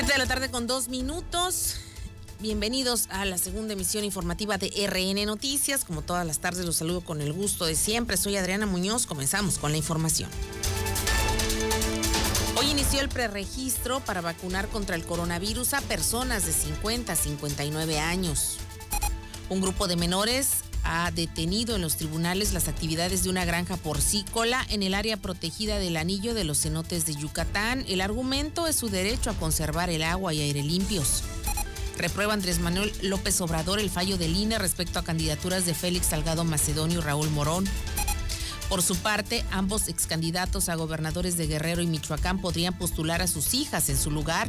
Siete de la tarde con dos minutos. Bienvenidos a la segunda emisión informativa de RN Noticias. Como todas las tardes los saludo con el gusto de siempre. Soy Adriana Muñoz. Comenzamos con la información. Hoy inició el preregistro para vacunar contra el coronavirus a personas de 50 a 59 años. Un grupo de menores ha detenido en los tribunales las actividades de una granja porcícola en el área protegida del anillo de los cenotes de Yucatán. El argumento es su derecho a conservar el agua y aire limpios. Reprueba Andrés Manuel López Obrador el fallo del INE respecto a candidaturas de Félix Salgado Macedonio y Raúl Morón. Por su parte, ambos ex candidatos a gobernadores de Guerrero y Michoacán podrían postular a sus hijas en su lugar.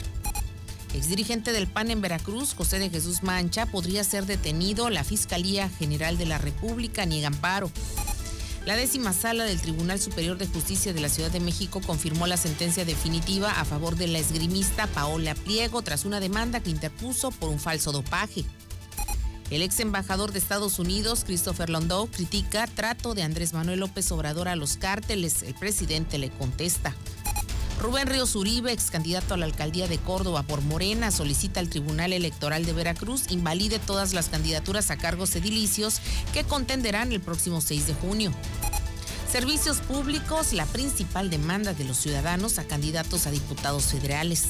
Exdirigente del PAN en Veracruz, José de Jesús Mancha, podría ser detenido. La Fiscalía General de la República niega amparo. La décima sala del Tribunal Superior de Justicia de la Ciudad de México confirmó la sentencia definitiva a favor de la esgrimista Paola Pliego tras una demanda que interpuso por un falso dopaje. El ex embajador de Estados Unidos, Christopher Londow, critica trato de Andrés Manuel López Obrador a los cárteles. El presidente le contesta. Rubén Ríos Uribe, ex candidato a la alcaldía de Córdoba por Morena, solicita al Tribunal Electoral de Veracruz invalide todas las candidaturas a cargos edilicios que contenderán el próximo 6 de junio. Servicios públicos, la principal demanda de los ciudadanos a candidatos a diputados federales.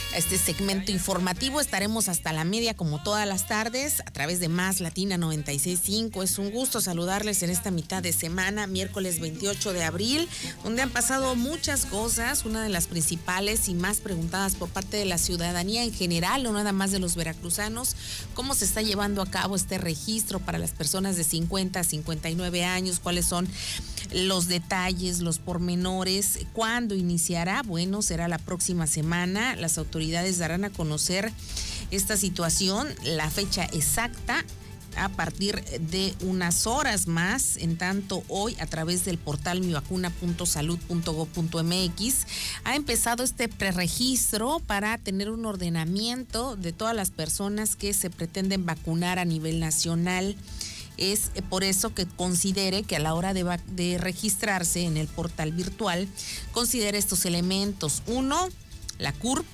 este segmento informativo. Estaremos hasta la media como todas las tardes a través de Más Latina 965. Es un gusto saludarles en esta mitad de semana, miércoles 28 de abril, donde han pasado muchas cosas. Una de las principales y más preguntadas por parte de la ciudadanía en general, no nada más de los veracruzanos, cómo se está llevando a cabo este registro para las personas de 50 a 59 años, cuáles son los detalles, los pormenores, cuándo iniciará. Bueno, será la próxima semana. Las autoridades darán a conocer esta situación, la fecha exacta a partir de unas horas más. En tanto, hoy a través del portal mivacuna.salud.gov.mx ha empezado este preregistro para tener un ordenamiento de todas las personas que se pretenden vacunar a nivel nacional. Es por eso que considere que a la hora de, registrarse en el portal virtual, considere estos elementos. Uno, la CURP,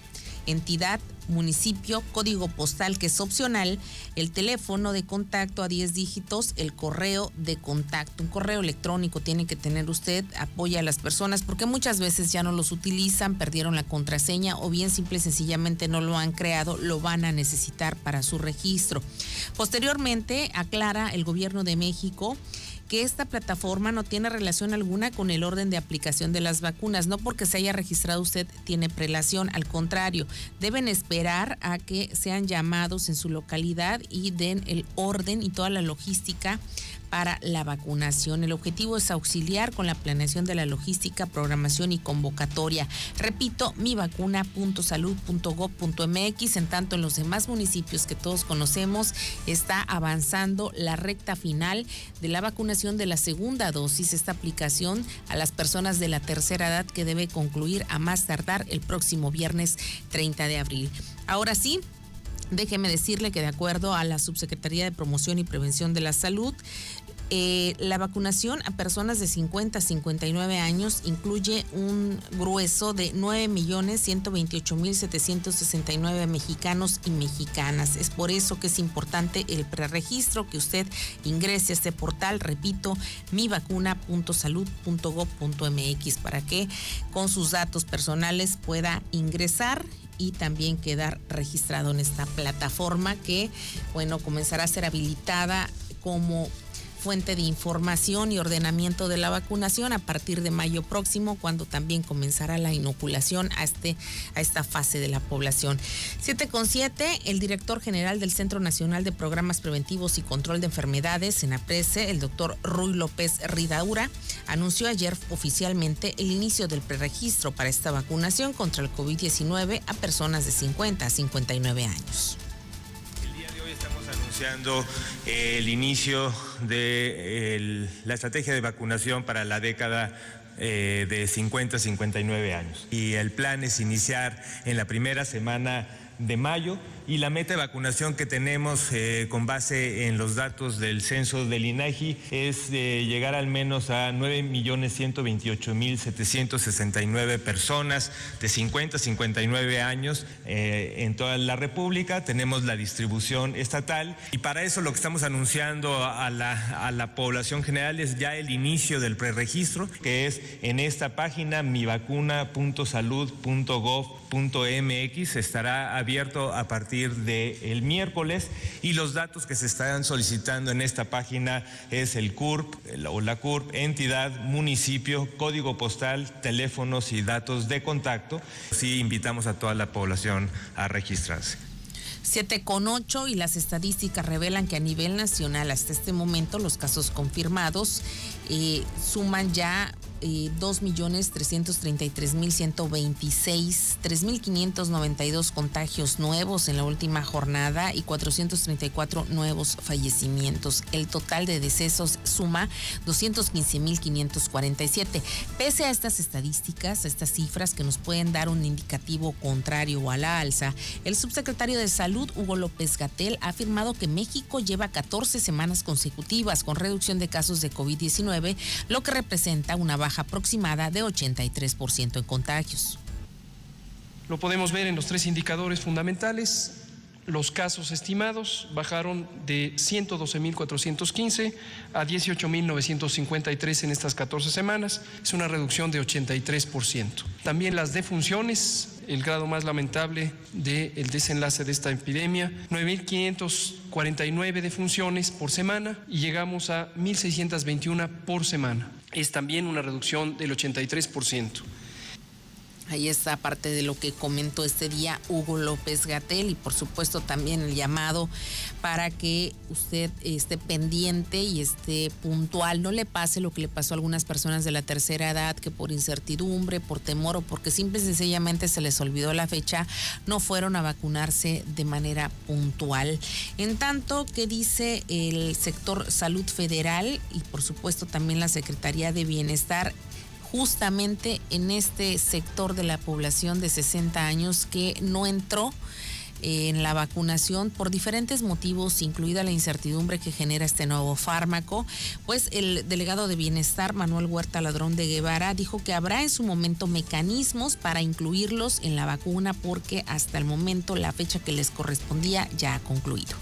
entidad municipio, código postal que es opcional, el teléfono de contacto a 10 dígitos, el correo de contacto. Un correo electrónico tiene que tener usted, apoya a las personas porque muchas veces ya no los utilizan, perdieron la contraseña o bien simple y sencillamente no lo han creado, lo van a necesitar para su registro. Posteriormente, aclara el gobierno de México que esta plataforma no tiene relación alguna con el orden de aplicación de las vacunas. No porque se haya registrado usted tiene prelación, al contrario, deben esperar a que sean llamados en su localidad y den el orden y toda la logística para la vacunación. El objetivo es auxiliar con la planeación de la logística, programación y convocatoria. Repito, mivacuna.salud.gov.mx. En tanto, en los demás municipios que todos conocemos, está avanzando la recta final de la vacunación de la segunda dosis, esta aplicación a las personas de la tercera edad que debe concluir a más tardar el próximo viernes 30 de abril. Ahora sí, Déjeme decirle que de acuerdo a la Subsecretaría de Promoción y Prevención de la Salud, eh, la vacunación a personas de 50 a 59 años incluye un grueso de 9.128.769 mexicanos y mexicanas. Es por eso que es importante el preregistro, que usted ingrese a este portal, repito, mivacuna.salud.gov.mx para que con sus datos personales pueda ingresar y también quedar registrado en esta plataforma que, bueno, comenzará a ser habilitada como fuente de información y ordenamiento de la vacunación a partir de mayo próximo, cuando también comenzará la inoculación a, este, a esta fase de la población. 7 con 7, el director general del Centro Nacional de Programas Preventivos y Control de Enfermedades, Senaprese, el doctor Ruy López Ridaura, anunció ayer oficialmente el inicio del preregistro para esta vacunación contra el COVID-19 a personas de 50 a 59 años eh, el inicio de la estrategia de vacunación para la década eh, de 50 a 59 años. Y el plan es iniciar en la primera semana de mayo y la meta de vacunación que tenemos eh, con base en los datos del censo del INAGI es de llegar al menos a 9.128.769 personas de 50 a 59 años eh, en toda la República. Tenemos la distribución estatal y para eso lo que estamos anunciando a la, a la población general es ya el inicio del preregistro, que es en esta página mivacuna.salud.gov.mx. Estará abierto a partir del el miércoles y los datos que se están solicitando en esta página es el CURP o la CURP, entidad, municipio, código postal, teléfonos y datos de contacto. Sí invitamos a toda la población a registrarse. 7 con 8 y las estadísticas revelan que a nivel nacional hasta este momento los casos confirmados eh, suman ya eh, 2.333.126, 3.592 contagios nuevos en la última jornada y 434 nuevos fallecimientos. El total de decesos suma 215.547. Pese a estas estadísticas, estas cifras que nos pueden dar un indicativo contrario a la alza, el subsecretario de Salud, Hugo López Gatel, ha afirmado que México lleva 14 semanas consecutivas con reducción de casos de COVID-19, lo que representa una baja baja aproximada de 83% en contagios. Lo podemos ver en los tres indicadores fundamentales. Los casos estimados bajaron de 112.415 a 18.953 en estas 14 semanas. Es una reducción de 83%. También las defunciones, el grado más lamentable del desenlace de esta epidemia, 9.549 defunciones por semana y llegamos a 1.621 por semana es también una reducción del 83%. Ahí está parte de lo que comentó este día Hugo López Gatel y por supuesto también el llamado para que usted esté pendiente y esté puntual, no le pase lo que le pasó a algunas personas de la tercera edad que por incertidumbre, por temor o porque simple y sencillamente se les olvidó la fecha, no fueron a vacunarse de manera puntual. En tanto que dice el sector salud federal y por supuesto también la Secretaría de Bienestar, justamente en este sector de la población de 60 años que no entró en la vacunación por diferentes motivos, incluida la incertidumbre que genera este nuevo fármaco, pues el delegado de Bienestar, Manuel Huerta Ladrón de Guevara, dijo que habrá en su momento mecanismos para incluirlos en la vacuna porque hasta el momento la fecha que les correspondía ya ha concluido.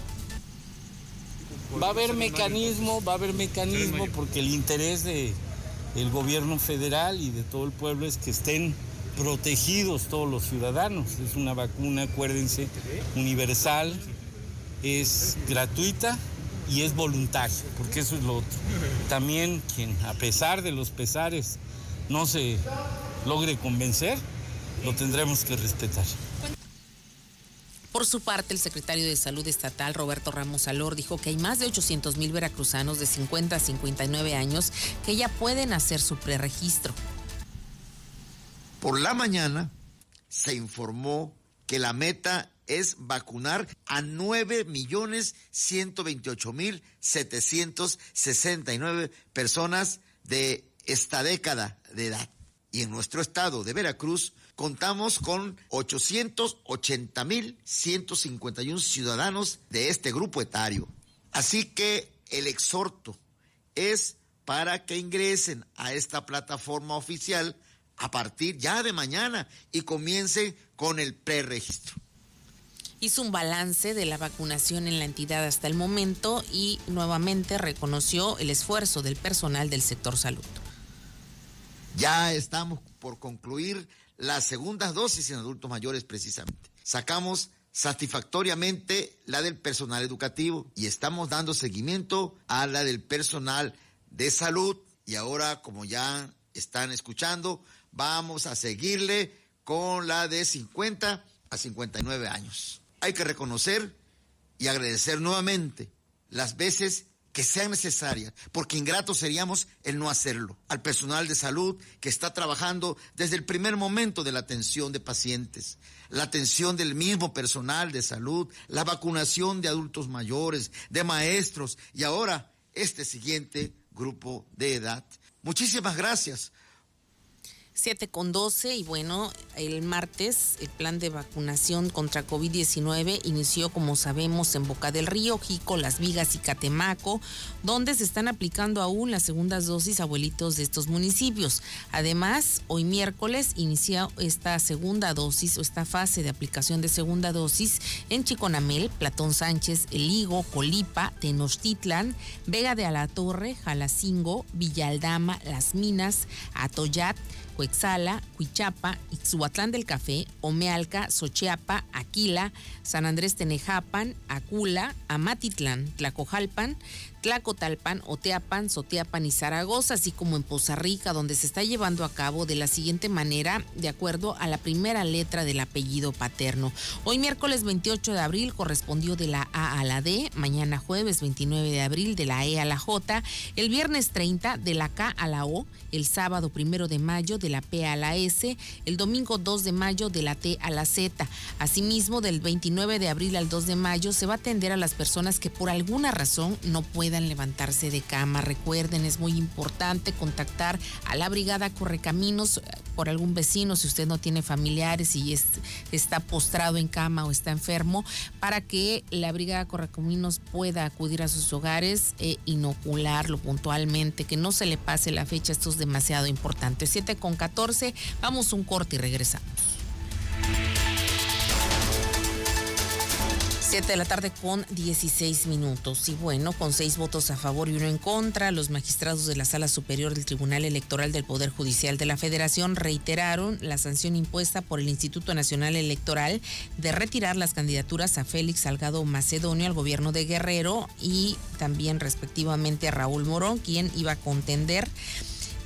Va a haber mecanismo, va a haber mecanismo porque el interés de el gobierno federal y de todo el pueblo es que estén protegidos todos los ciudadanos. Es una vacuna, acuérdense, universal, es gratuita y es voluntaria, porque eso es lo otro. También quien, a pesar de los pesares, no se logre convencer, lo tendremos que respetar. Por su parte, el secretario de Salud Estatal, Roberto Ramos Alor, dijo que hay más de 800 mil veracruzanos de 50 a 59 años que ya pueden hacer su preregistro. Por la mañana se informó que la meta es vacunar a 9.128.769 personas de esta década de edad. Y en nuestro estado de Veracruz, contamos con 880.151 ciudadanos de este grupo etario. Así que el exhorto es para que ingresen a esta plataforma oficial a partir ya de mañana y comiencen con el preregistro. Hizo un balance de la vacunación en la entidad hasta el momento y nuevamente reconoció el esfuerzo del personal del sector salud. Ya estamos por concluir las segundas dosis en adultos mayores precisamente. Sacamos satisfactoriamente la del personal educativo y estamos dando seguimiento a la del personal de salud. Y ahora, como ya están escuchando, vamos a seguirle con la de 50 a 59 años. Hay que reconocer y agradecer nuevamente las veces que sean necesarias, porque ingratos seríamos el no hacerlo. Al personal de salud que está trabajando desde el primer momento de la atención de pacientes, la atención del mismo personal de salud, la vacunación de adultos mayores, de maestros y ahora este siguiente grupo de edad. Muchísimas gracias 7 con 12 y bueno, el martes el plan de vacunación contra COVID-19 inició como sabemos en Boca del Río, Jico, Las Vigas y Catemaco, donde se están aplicando aún las segundas dosis abuelitos de estos municipios. Además, hoy miércoles inició esta segunda dosis o esta fase de aplicación de segunda dosis en Chiconamel, Platón Sánchez, El Higo, Colipa, Tenochtitlan, Vega de Alatorre, Jalacingo, Villaldama, Las Minas, Atoyat, Coexala, Huichapa, Ixhuatlán del Café, Omealca, Xochiapa, Aquila, San Andrés Tenejapan, Acula, Amatitlán, Tlacojalpan, Tlacotalpan, Oteapan, Soteapan y Zaragoza, así como en Poza Rica, donde se está llevando a cabo de la siguiente manera, de acuerdo a la primera letra del apellido paterno. Hoy miércoles 28 de abril correspondió de la A a la D, mañana jueves 29 de abril de la E a la J, el viernes 30 de la K a la O, el sábado 1 de mayo de la P a la S, el domingo 2 de mayo de la T a la Z. Asimismo, del 29 de abril al 2 de mayo se va a atender a las personas que por alguna razón no puedan levantarse de cama. Recuerden, es muy importante contactar a la Brigada Correcaminos eh, por algún vecino, si usted no tiene familiares y está postrado en cama o está enfermo, para que la Brigada Correcaminos pueda acudir a sus hogares e inocularlo puntualmente, que no se le pase la fecha, esto es demasiado importante. 7 con 14, vamos un corte y regresamos. 7 de la tarde con 16 minutos. Y bueno, con seis votos a favor y uno en contra, los magistrados de la Sala Superior del Tribunal Electoral del Poder Judicial de la Federación reiteraron la sanción impuesta por el Instituto Nacional Electoral de retirar las candidaturas a Félix Salgado Macedonio al gobierno de Guerrero y también respectivamente a Raúl Morón, quien iba a contender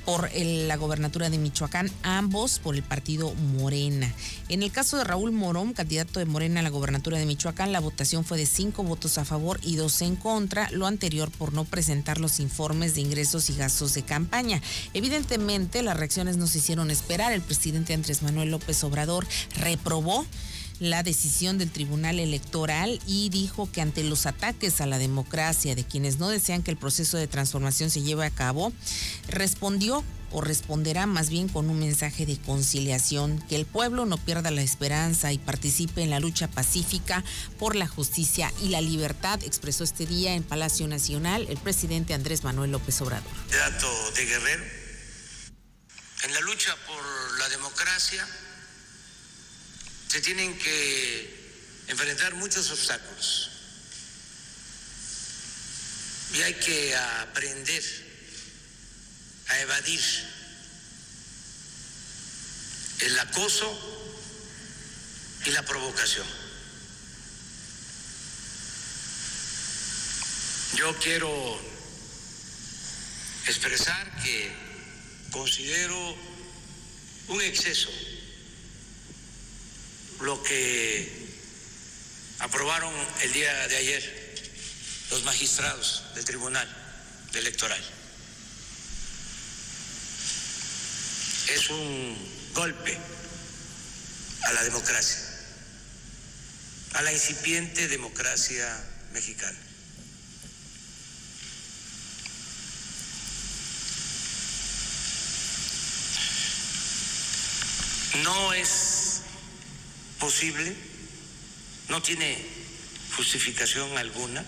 por la gobernatura de Michoacán, ambos por el partido Morena. En el caso de Raúl Morón, candidato de Morena a la gobernatura de Michoacán, la votación fue de cinco votos a favor y dos en contra, lo anterior por no presentar los informes de ingresos y gastos de campaña. Evidentemente, las reacciones no se hicieron esperar. El presidente Andrés Manuel López Obrador reprobó la decisión del Tribunal Electoral y dijo que ante los ataques a la democracia de quienes no desean que el proceso de transformación se lleve a cabo, respondió o responderá más bien con un mensaje de conciliación, que el pueblo no pierda la esperanza y participe en la lucha pacífica por la justicia y la libertad, expresó este día en Palacio Nacional el presidente Andrés Manuel López Obrador. Dato de Guerrero, en la lucha por la democracia se tienen que enfrentar muchos obstáculos y hay que aprender a evadir el acoso y la provocación. Yo quiero expresar que considero un exceso lo que aprobaron el día de ayer los magistrados del Tribunal Electoral. Es un golpe a la democracia, a la incipiente democracia mexicana. No es posible, no tiene justificación alguna,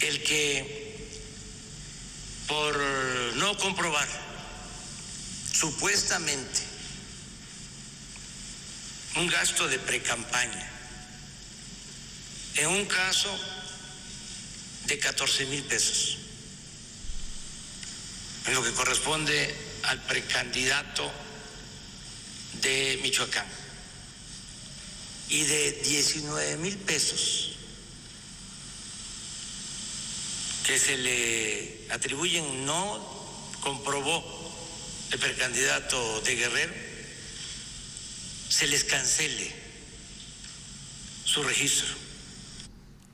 el que por no comprobar supuestamente un gasto de precampaña, en un caso de 14 mil pesos, en lo que corresponde al precandidato Michoacán. y de 19 mil pesos que se le atribuyen no comprobó el precandidato de Guerrero, se les cancele su registro.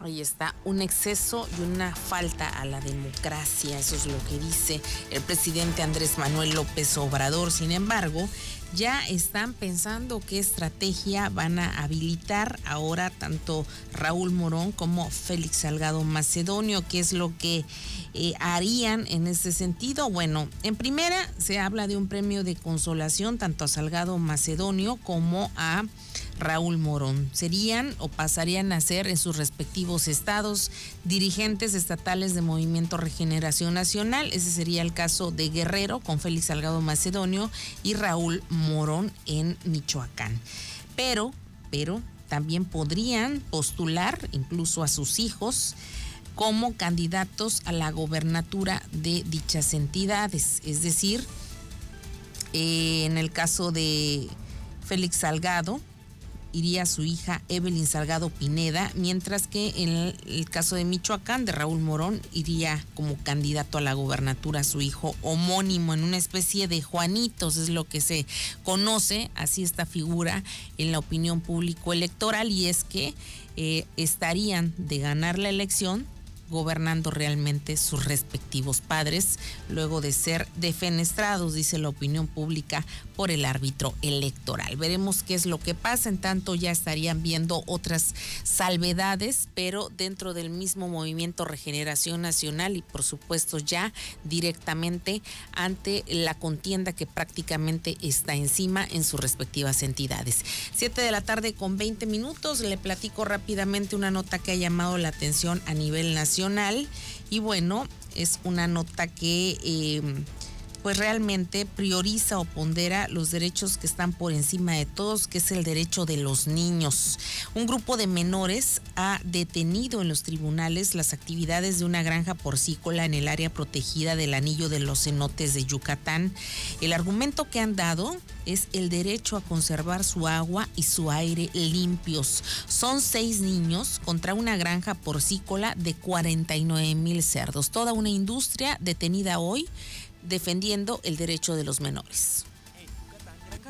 Ahí está, un exceso y una falta a la democracia, eso es lo que dice el presidente Andrés Manuel López Obrador. Sin embargo, ya están pensando qué estrategia van a habilitar ahora tanto Raúl Morón como Félix Salgado Macedonio, qué es lo que eh, harían en este sentido. Bueno, en primera se habla de un premio de consolación tanto a Salgado Macedonio como a Raúl Morón. Serían o pasarían a ser en sus respectivos estados dirigentes estatales de Movimiento Regeneración Nacional. Ese sería el caso de Guerrero con Félix Salgado Macedonio y Raúl Morón en Michoacán. Pero, pero también podrían postular incluso a sus hijos como candidatos a la gobernatura de dichas entidades. Es decir, eh, en el caso de Félix Salgado, iría su hija Evelyn Salgado Pineda, mientras que en el, caso de Michoacán, de Raúl Morón, iría como candidato a la gobernatura su hijo homónimo, en una especie de Juanitos, es lo que se conoce, así esta figura en la opinión público electoral, y es que eh, estarían de ganar la elección gobernando realmente sus respectivos padres, luego de ser defenestrados, dice la opinión pública, por el árbitro electoral. Veremos qué es lo que pasa, en tanto ya estarían viendo otras salvedades, pero dentro del mismo movimiento Regeneración Nacional y por supuesto ya directamente ante la contienda que prácticamente está encima en sus respectivas entidades. Siete de la tarde con 20 minutos, le platico rápidamente una nota que ha llamado la atención a nivel nacional y bueno, es una nota que... Eh, pues realmente prioriza o pondera los derechos que están por encima de todos, que es el derecho de los niños. Un grupo de menores ha detenido en los tribunales las actividades de una granja porcícola en el área protegida del anillo de los cenotes de Yucatán. El argumento que han dado es el derecho a conservar su agua y su aire limpios. Son seis niños contra una granja porcícola de 49 mil cerdos. Toda una industria detenida hoy defendiendo el derecho de los menores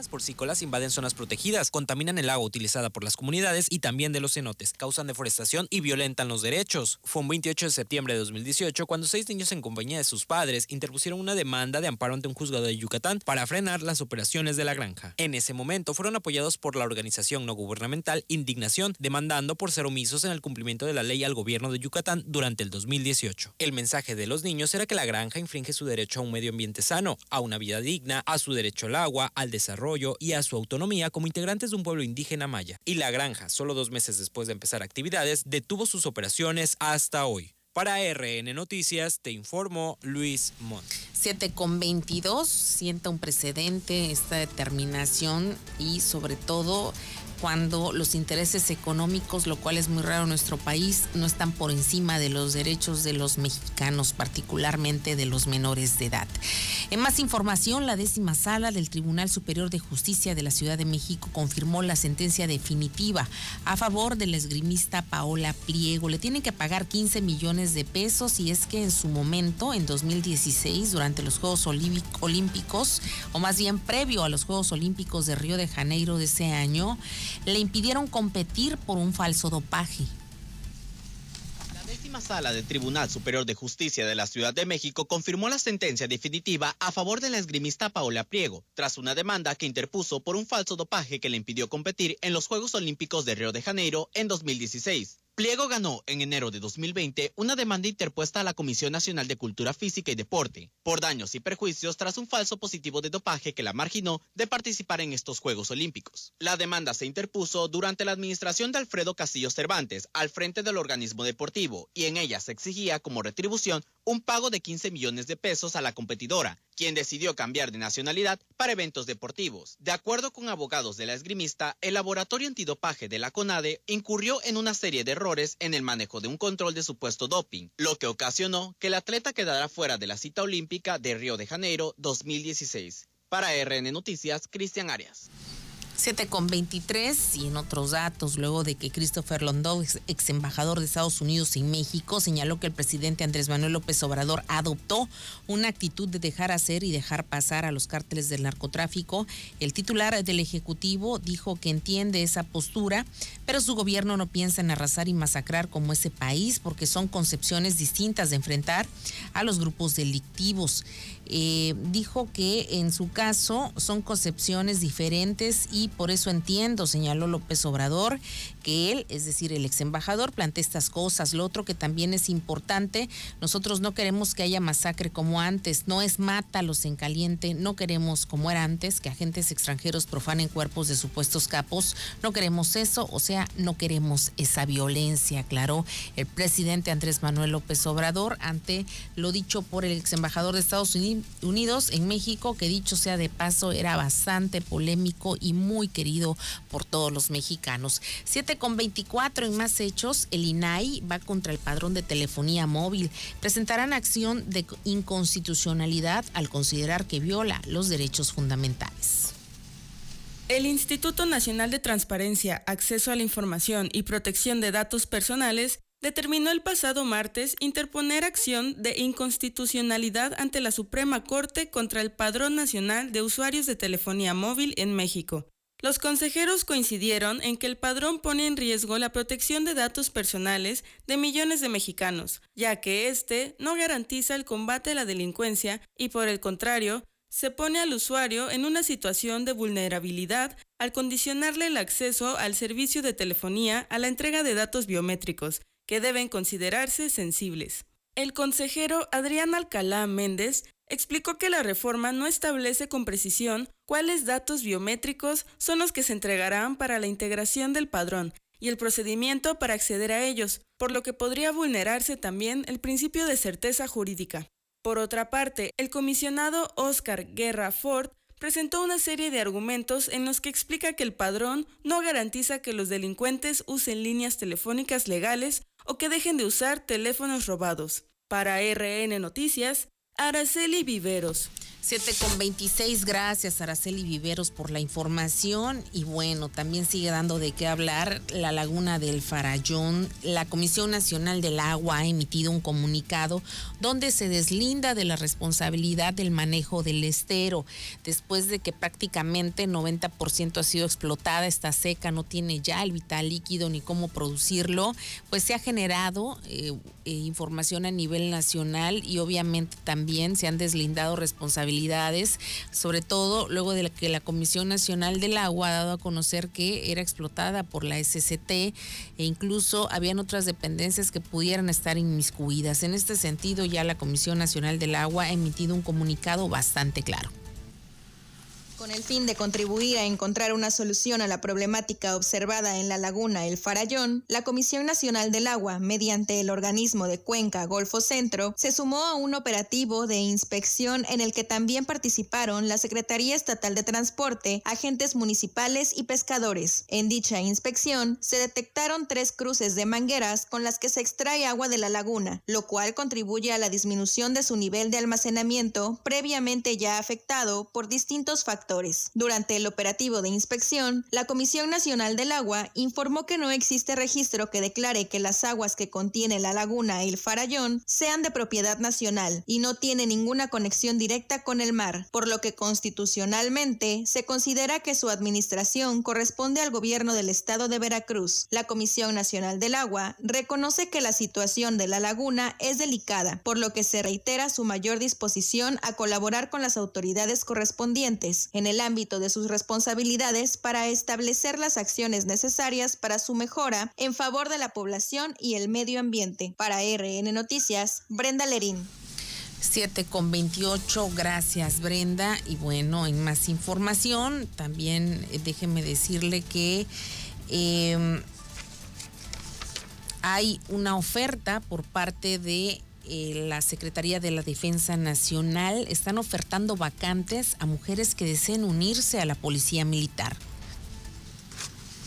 porcícolas invaden zonas protegidas, contaminan el agua utilizada por las comunidades y también de los cenotes, causan deforestación y violentan los derechos. Fue un 28 de septiembre de 2018 cuando seis niños en compañía de sus padres interpusieron una demanda de amparo ante un juzgado de Yucatán para frenar las operaciones de la granja. En ese momento fueron apoyados por la organización no gubernamental Indignación, demandando por ser omisos en el cumplimiento de la ley al gobierno de Yucatán durante el 2018. El mensaje de los niños era que la granja infringe su derecho a un medio ambiente sano, a una vida digna, a su derecho al agua, al desarrollo, y a su autonomía como integrantes de un pueblo indígena maya. Y la granja, solo dos meses después de empezar actividades, detuvo sus operaciones hasta hoy. Para RN Noticias, te informo Luis Mont. 7 con 22, sienta un precedente esta determinación y sobre todo cuando los intereses económicos, lo cual es muy raro en nuestro país, no están por encima de los derechos de los mexicanos, particularmente de los menores de edad. En más información, la décima sala del Tribunal Superior de Justicia de la Ciudad de México confirmó la sentencia definitiva a favor del esgrimista Paola Pliego. Le tienen que pagar 15 millones de pesos y es que en su momento, en 2016, durante los Juegos Olímpicos, o más bien previo a los Juegos Olímpicos de Río de Janeiro de ese año, le impidieron competir por un falso dopaje. La décima sala del Tribunal Superior de Justicia de la Ciudad de México confirmó la sentencia definitiva a favor de la esgrimista Paola Priego, tras una demanda que interpuso por un falso dopaje que le impidió competir en los Juegos Olímpicos de Río de Janeiro en 2016. Pliego ganó en enero de 2020 una demanda interpuesta a la Comisión Nacional de Cultura Física y Deporte por daños y perjuicios tras un falso positivo de dopaje que la marginó de participar en estos Juegos Olímpicos. La demanda se interpuso durante la administración de Alfredo Castillo Cervantes al frente del organismo deportivo y en ella se exigía como retribución un pago de 15 millones de pesos a la competidora, quien decidió cambiar de nacionalidad para eventos deportivos. De acuerdo con abogados de la esgrimista, el laboratorio antidopaje de la CONADE incurrió en una serie de errores en el manejo de un control de supuesto doping, lo que ocasionó que el atleta quedara fuera de la cita olímpica de Río de Janeiro 2016. Para RN Noticias, Cristian Arias. 7 con 23 y en otros datos, luego de que Christopher Londow, ex, embajador de Estados Unidos en México, señaló que el presidente Andrés Manuel López Obrador adoptó una actitud de dejar hacer y dejar pasar a los cárteles del narcotráfico. El titular del Ejecutivo dijo que entiende esa postura, pero su gobierno no piensa en arrasar y masacrar como ese país porque son concepciones distintas de enfrentar a los grupos delictivos. Eh, dijo que en su caso son concepciones diferentes y por eso entiendo, señaló López Obrador, que él, es decir, el ex embajador, plantea estas cosas. Lo otro que también es importante, nosotros no queremos que haya masacre como antes, no es mátalos en caliente, no queremos como era antes, que agentes extranjeros profanen cuerpos de supuestos capos, no queremos eso, o sea, no queremos esa violencia, aclaró el presidente Andrés Manuel López Obrador ante lo dicho por el ex embajador de Estados Unidos en México, que dicho sea de paso, era bastante polémico y muy querido por todos los mexicanos. Siete con 24 en más hechos, el INAI va contra el padrón de telefonía móvil. Presentarán acción de inconstitucionalidad al considerar que viola los derechos fundamentales. El Instituto Nacional de Transparencia, Acceso a la Información y Protección de Datos Personales determinó el pasado martes interponer acción de inconstitucionalidad ante la Suprema Corte contra el Padrón Nacional de Usuarios de Telefonía Móvil en México. Los consejeros coincidieron en que el padrón pone en riesgo la protección de datos personales de millones de mexicanos, ya que éste no garantiza el combate a la delincuencia y por el contrario, se pone al usuario en una situación de vulnerabilidad al condicionarle el acceso al servicio de telefonía a la entrega de datos biométricos, que deben considerarse sensibles. El consejero Adrián Alcalá Méndez explicó que la reforma no establece con precisión cuáles datos biométricos son los que se entregarán para la integración del padrón y el procedimiento para acceder a ellos, por lo que podría vulnerarse también el principio de certeza jurídica. Por otra parte, el comisionado Oscar Guerra Ford presentó una serie de argumentos en los que explica que el padrón no garantiza que los delincuentes usen líneas telefónicas legales o que dejen de usar teléfonos robados. Para RN Noticias, Araceli Viveros. 7 con 26, gracias Araceli Viveros por la información y bueno, también sigue dando de qué hablar la laguna del Farallón. La Comisión Nacional del Agua ha emitido un comunicado donde se deslinda de la responsabilidad del manejo del estero. Después de que prácticamente 90% ha sido explotada, esta seca no tiene ya el vital líquido ni cómo producirlo, pues se ha generado eh, eh, información a nivel nacional y obviamente también se han deslindado responsabilidades, sobre todo luego de que la Comisión Nacional del Agua ha dado a conocer que era explotada por la SCT e incluso habían otras dependencias que pudieran estar inmiscuidas. En este sentido, ya la Comisión Nacional del Agua ha emitido un comunicado bastante claro. Con el fin de contribuir a encontrar una solución a la problemática observada en la laguna El Farallón, la Comisión Nacional del Agua, mediante el organismo de Cuenca Golfo Centro, se sumó a un operativo de inspección en el que también participaron la Secretaría Estatal de Transporte, agentes municipales y pescadores. En dicha inspección se detectaron tres cruces de mangueras con las que se extrae agua de la laguna, lo cual contribuye a la disminución de su nivel de almacenamiento previamente ya afectado por distintos factores durante el operativo de inspección, la Comisión Nacional del Agua informó que no existe registro que declare que las aguas que contiene la laguna El Farallón sean de propiedad nacional y no tiene ninguna conexión directa con el mar, por lo que constitucionalmente se considera que su administración corresponde al gobierno del estado de Veracruz. La Comisión Nacional del Agua reconoce que la situación de la laguna es delicada, por lo que se reitera su mayor disposición a colaborar con las autoridades correspondientes en el ámbito de sus responsabilidades para establecer las acciones necesarias para su mejora en favor de la población y el medio ambiente. Para RN Noticias, Brenda Lerín. 7 con 28, gracias Brenda. Y bueno, en más información, también eh, déjeme decirle que em, hay una oferta por parte de eh, la Secretaría de la Defensa Nacional están ofertando vacantes a mujeres que deseen unirse a la Policía Militar.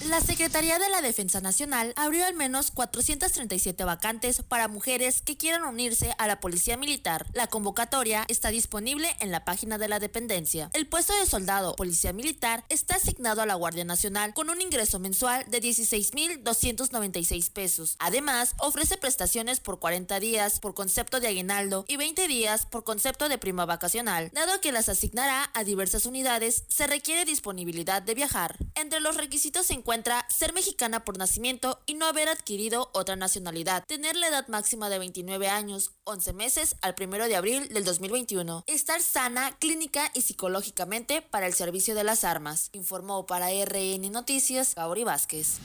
La Secretaría de la Defensa Nacional abrió al menos 437 vacantes para mujeres que quieran unirse a la Policía Militar. La convocatoria está disponible en la página de la dependencia. El puesto de soldado Policía Militar está asignado a la Guardia Nacional con un ingreso mensual de 16.296 pesos. Además, ofrece prestaciones por 40 días por concepto de aguinaldo y 20 días por concepto de prima vacacional. Dado que las asignará a diversas unidades, se requiere disponibilidad de viajar. Entre los requisitos se encuentra ser mexicana por nacimiento y no haber adquirido otra nacionalidad, tener la edad máxima de 29 años, 11 meses al 1 de abril del 2021, estar sana clínica y psicológicamente para el servicio de las armas, informó para RN Noticias Gauri Vázquez.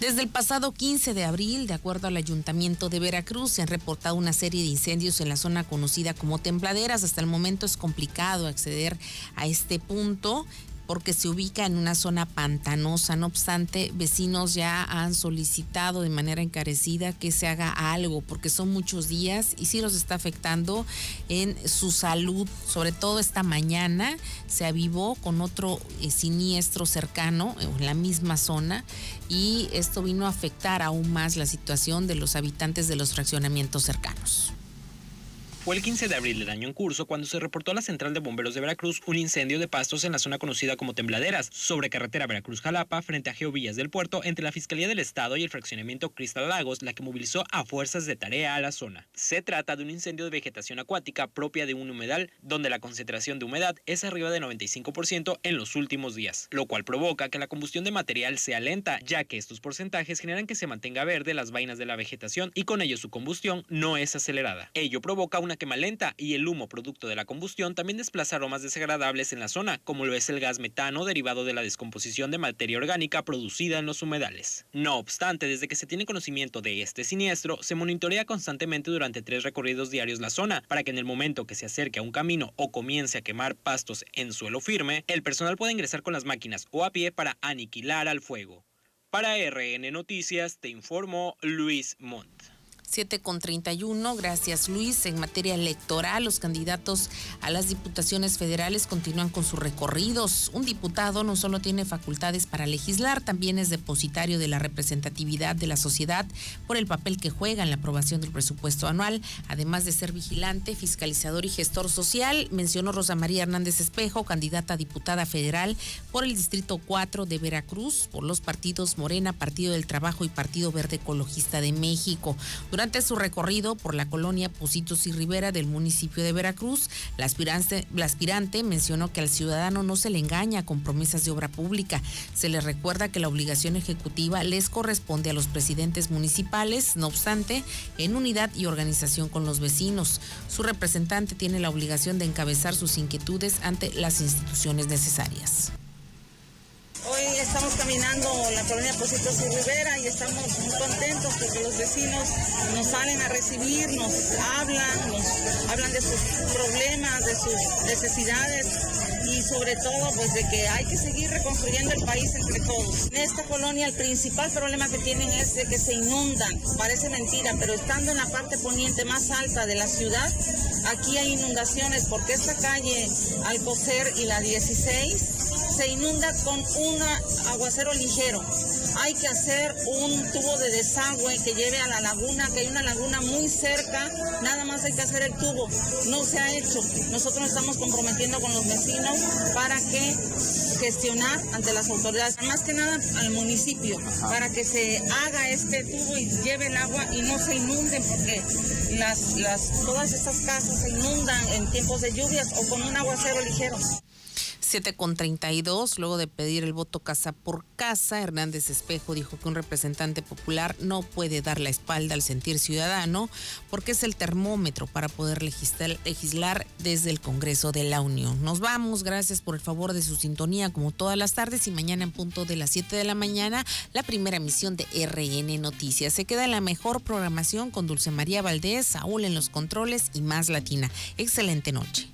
Desde el pasado 15 de abril, de acuerdo al Ayuntamiento de Veracruz, se han reportado una serie de incendios en la zona conocida como Tembladeras. Hasta el momento es complicado acceder a este punto porque se ubica en una zona pantanosa. No obstante, vecinos ya han solicitado de manera encarecida que se haga algo, porque son muchos días y sí los está afectando en su salud. Sobre todo esta mañana se avivó con otro eh, siniestro cercano en la misma zona y esto vino a afectar aún más la situación de los habitantes de los fraccionamientos cercanos. Fue el 15 de abril del año en curso cuando se reportó a la Central de Bomberos de Veracruz un incendio de pastos en la zona conocida como Tembladeras, sobre carretera Veracruz-Jalapa, frente a Geovillas del Puerto, entre la Fiscalía del Estado y el fraccionamiento Cristal Lagos, la que movilizó a fuerzas de tarea a la zona. Se trata de un incendio de vegetación acuática propia de un humedal, donde la concentración de humedad es arriba de 95% en los últimos días, lo cual provoca que la combustión de material sea lenta, ya que estos porcentajes generan que se mantenga verde las vainas de la vegetación y con ello su combustión no es acelerada. Ello provoca una quema lenta y el humo producto de la combustión también desplaza aromas desagradables en la zona, como lo es el gas metano derivado de la descomposición de materia orgánica producida en los humedales. No obstante, desde que se tiene conocimiento de este siniestro, se monitorea constantemente durante tres recorridos diarios la zona, para que en el momento que se acerque a un camino o comience a quemar pastos en suelo firme, el personal pueda ingresar con las máquinas o a pie para aniquilar al fuego. Para RN Noticias te informó Luis Montt. 7 con 31. Gracias, Luis. En materia electoral, los candidatos a las diputaciones federales continúan con sus recorridos. Un diputado no solo tiene facultades para legislar, también es depositario de la representatividad de la sociedad por el papel que juega en la aprobación del presupuesto anual, además de ser vigilante, fiscalizador y gestor social, mencionó Rosa María Hernández Espejo, candidata a diputada federal por el Distrito 4 de Veracruz, por los partidos Morena, Partido del Trabajo y Partido Verde Ecologista de México. Durante su recorrido por la colonia Positos y Rivera del municipio de Veracruz, la aspirante, la aspirante mencionó que al ciudadano no se le engaña con promesas de obra pública. Se le recuerda que la obligación ejecutiva les corresponde a los presidentes municipales, no obstante, en unidad y organización con los vecinos. Su representante tiene la obligación de encabezar sus inquietudes ante las instituciones necesarias. Hoy estamos caminando la colonia Positos y Rivera y estamos muy contentos porque los vecinos nos salen a recibir, nos hablan, nos hablan de sus problemas, de sus necesidades y sobre todo pues de que hay que seguir reconstruyendo el país entre todos. En esta colonia el principal problema que tienen es de que se inundan, parece mentira, pero estando en la parte poniente más alta de la ciudad, aquí hay inundaciones porque esta calle Alcocer y la 16 se inunda con un aguacero ligero. Hay que hacer un tubo de desagüe que lleve a la laguna, que hay una laguna muy cerca, nada más hay que hacer el tubo. No se ha hecho. Nosotros nos estamos comprometiendo con los vecinos para que gestionar ante las autoridades, más que nada al municipio, para que se haga este tubo y lleve el agua y no se inunden, porque las, las, todas estas casas se inundan en tiempos de lluvias o con un aguacero ligero. 7 con 32, luego de pedir el voto casa por casa, Hernández Espejo dijo que un representante popular no puede dar la espalda al sentir ciudadano porque es el termómetro para poder legislar, desde el Congreso de la Unión. Nos vamos, gracias por el favor de su sintonía como todas las tardes y mañana en punto de las 7 de la mañana la primera emisión de RN Noticias. Se queda la mejor programación con Dulce María Valdés, Saúl en los controles y más latina. Excelente noche.